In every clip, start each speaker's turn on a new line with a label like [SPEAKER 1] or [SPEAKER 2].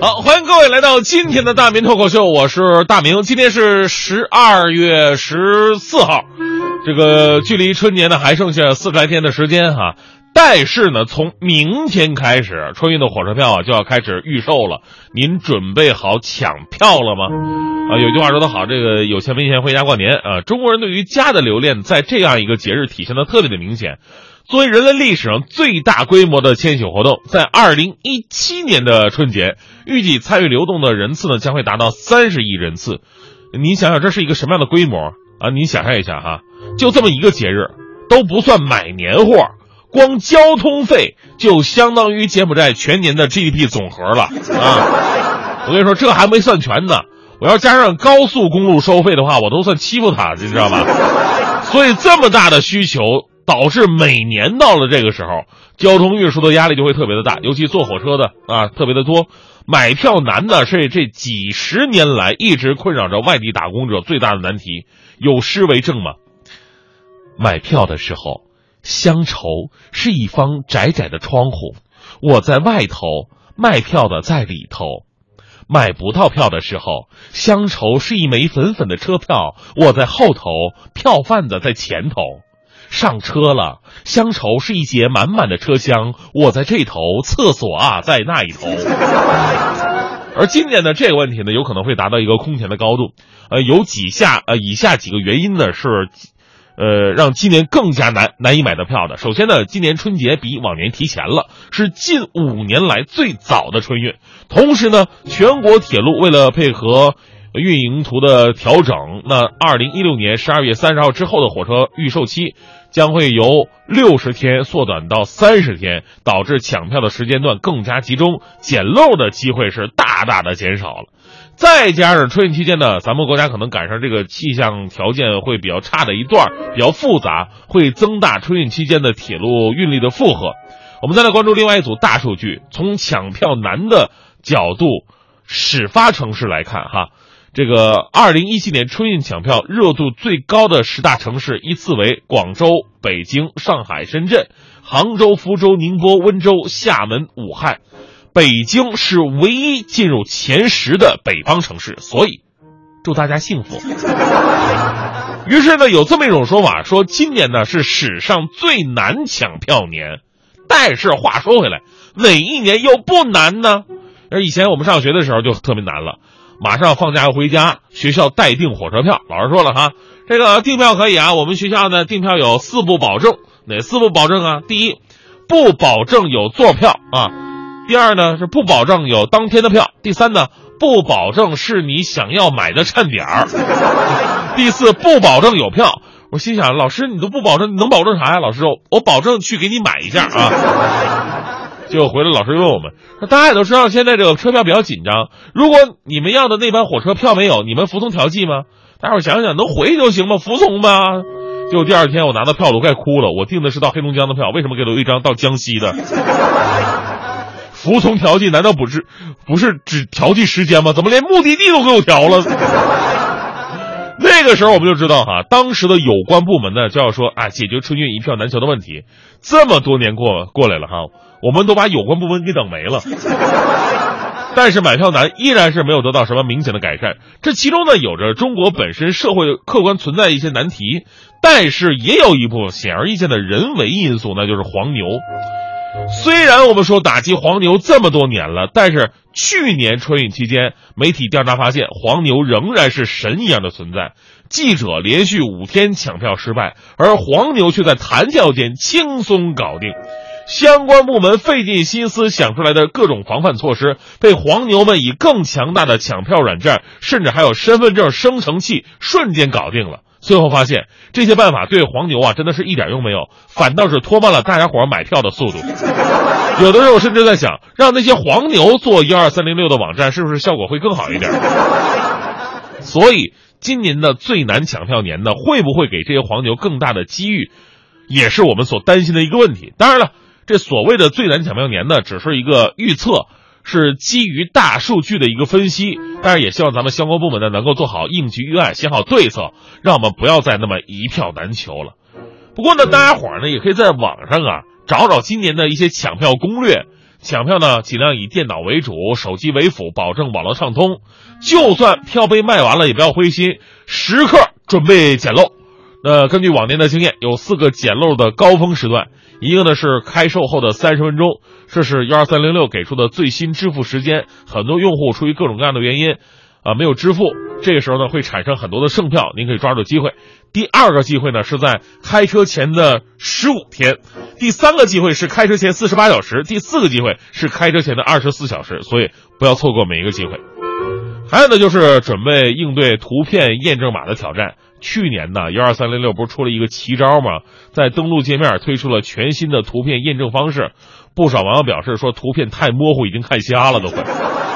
[SPEAKER 1] 好，欢迎各位来到今天的大明脱口秀，我是大明。今天是十二月十四号，这个距离春节呢还剩下四十来天的时间哈。但是呢，从明天开始，春运的火车票啊就要开始预售了。您准备好抢票了吗？啊，有句话说得好，这个有钱没钱回家过年啊。中国人对于家的留恋，在这样一个节日体现的特别的明显。作为人类历史上最大规模的迁徙活动，在二零一七年的春节，预计参与流动的人次呢将会达到三十亿人次。你想想，这是一个什么样的规模啊？你想象一下哈，就这么一个节日，都不算买年货，光交通费就相当于柬埔寨全年的 GDP 总和了啊！我跟你说，这还没算全呢。我要加上高速公路收费的话，我都算欺负他，你知道吧？所以这么大的需求。导致每年到了这个时候，交通运输的压力就会特别的大，尤其坐火车的啊特别的多。买票难呢是这几十年来一直困扰着外地打工者最大的难题。有诗为证吗？买票的时候，乡愁是一方窄窄的窗户，我在外头，卖票的在里头。买不到票的时候，乡愁是一枚粉粉的车票，我在后头，票贩子在前头。上车了，乡愁是一节满满的车厢，我在这头，厕所啊在那一头。而今年的这个问题呢，有可能会达到一个空前的高度。呃，有几下呃以下几个原因呢是，呃让今年更加难难以买到票的。首先呢，今年春节比往年提前了，是近五年来最早的春运。同时呢，全国铁路为了配合。运营图的调整，那二零一六年十二月三十号之后的火车预售期将会由六十天缩短到三十天，导致抢票的时间段更加集中，捡漏的机会是大大的减少了。再加上春运期间呢，咱们国家可能赶上这个气象条件会比较差的一段，比较复杂，会增大春运期间的铁路运力的负荷。我们再来关注另外一组大数据，从抢票难的角度，始发城市来看，哈。这个二零一七年春运抢票热度最高的十大城市依次为广州、北京、上海、深圳、杭州、福州、宁波、温州、厦门、武汉。北京是唯一进入前十的北方城市，所以祝大家幸福。于是呢，有这么一种说法，说今年呢是史上最难抢票年。但是话说回来，哪一年又不难呢？而以前我们上学的时候就特别难了。马上放假要回家，学校代订火车票。老师说了哈，这个订票可以啊。我们学校呢订票有四不保证，哪四不保证啊？第一，不保证有座票啊；第二呢是不保证有当天的票；第三呢不保证是你想要买的站点儿；第四不保证有票。我心想，老师你都不保证，你能保证啥呀？老师，我保证去给你买一下啊。结果回来，老师问我们：“说大家也都知道，现在这个车票比较紧张。如果你们要的那班火车票没有，你们服从调剂吗？”大伙想想，能回就行吗？服从吧。结果第二天我拿到票，我都快哭了。我订的是到黑龙江的票，为什么给了我一张到江西的？服从调剂难道不是不是只调剂时间吗？怎么连目的地都给我调了？那个时候我们就知道哈，当时的有关部门呢就要说啊，解决春运一票难求的问题。这么多年过过来了哈。我们都把有关部门给等没了，但是买票难依然是没有得到什么明显的改善。这其中呢，有着中国本身社会客观存在一些难题，但是也有一部分显而易见的人为因素，那就是黄牛。虽然我们说打击黄牛这么多年了，但是去年春运期间，媒体调查发现，黄牛仍然是神一样的存在。记者连续五天抢票失败，而黄牛却在谈笑间轻松搞定。相关部门费尽心思想出来的各种防范措施，被黄牛们以更强大的抢票软件，甚至还有身份证生成器，瞬间搞定了。最后发现，这些办法对黄牛啊，真的是一点用没有，反倒是拖慢了大家伙买票的速度。有的时候甚至在想，让那些黄牛做一二三零六的网站，是不是效果会更好一点？所以，今年的最难抢票年呢，会不会给这些黄牛更大的机遇，也是我们所担心的一个问题。当然了。这所谓的最难抢票年呢，只是一个预测，是基于大数据的一个分析。当然，也希望咱们相关部门呢能够做好应急预案，想好对策，让我们不要再那么一票难求了。不过呢，大家伙儿呢也可以在网上啊找找今年的一些抢票攻略，抢票呢尽量以电脑为主，手机为辅，保证网络畅通。就算票被卖完了，也不要灰心，时刻准备捡漏。那根据往年的经验，有四个捡漏的高峰时段，一个呢是开售后的三十分钟，这是幺二三零六给出的最新支付时间。很多用户出于各种各样的原因，啊没有支付，这个时候呢会产生很多的剩票，您可以抓住机会。第二个机会呢是在开车前的十五天，第三个机会是开车前四十八小时，第四个机会是开车前的二十四小时，所以不要错过每一个机会。还有呢，就是准备应对图片验证码的挑战。去年呢，幺二三零六不是出了一个奇招吗？在登录界面推出了全新的图片验证方式。不少网友表示说，图片太模糊，已经看瞎了，都快。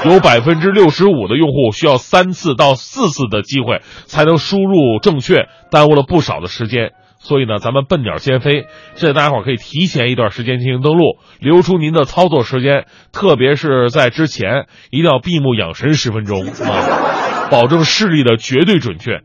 [SPEAKER 1] 有百分之六十五的用户需要三次到四次的机会才能输入正确，耽误了不少的时间。所以呢，咱们笨鸟先飞，这大家伙可以提前一段时间进行登录，留出您的操作时间，特别是在之前一定要闭目养神十分钟啊，保证视力的绝对准确。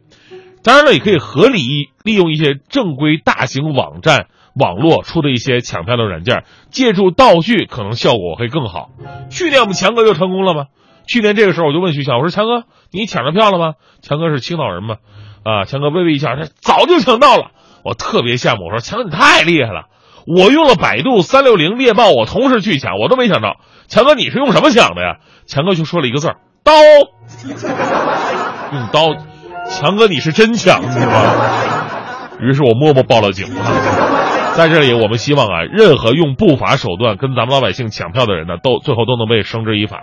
[SPEAKER 1] 当然了，也可以合理利用一些正规大型网站网络出的一些抢票的软件，借助道具可能效果会更好。去年我们强哥就成功了吗？去年这个时候我就问徐强，我说强哥，你抢着票了吗？强哥是青岛人嘛，啊，强哥微微一笑，他早就抢到了。我特别羡慕，我说强哥你太厉害了，我用了百度、三六零、猎豹，我同时去抢，我都没抢到。强哥你是用什么抢的呀？强哥就说了一个字儿：刀。用刀，强哥你是真抢是吧？于是我默默报了警。在这里，我们希望啊，任何用不法手段跟咱们老百姓抢票的人呢，都最后都能被绳之以法。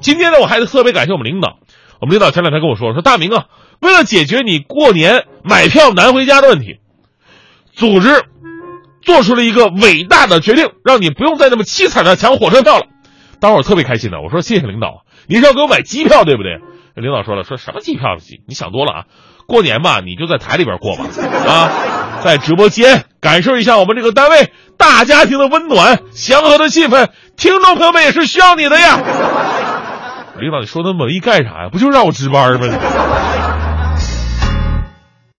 [SPEAKER 1] 今天呢，我还得特别感谢我们领导，我们领导前两天跟我说，说大明啊，为了解决你过年买票难回家的问题。组织做出了一个伟大的决定，让你不用再那么凄惨的抢火车票了。当时我特别开心的，我说谢谢领导，您是要给我买机票对不对？领导说了，说什么机票？你想多了啊！过年吧，你就在台里边过吧，啊，在直播间感受一下我们这个单位大家庭的温暖、祥和的气氛。听众朋友们也是需要你的呀。领导，你说那么一干啥呀？不就是让我值班吗？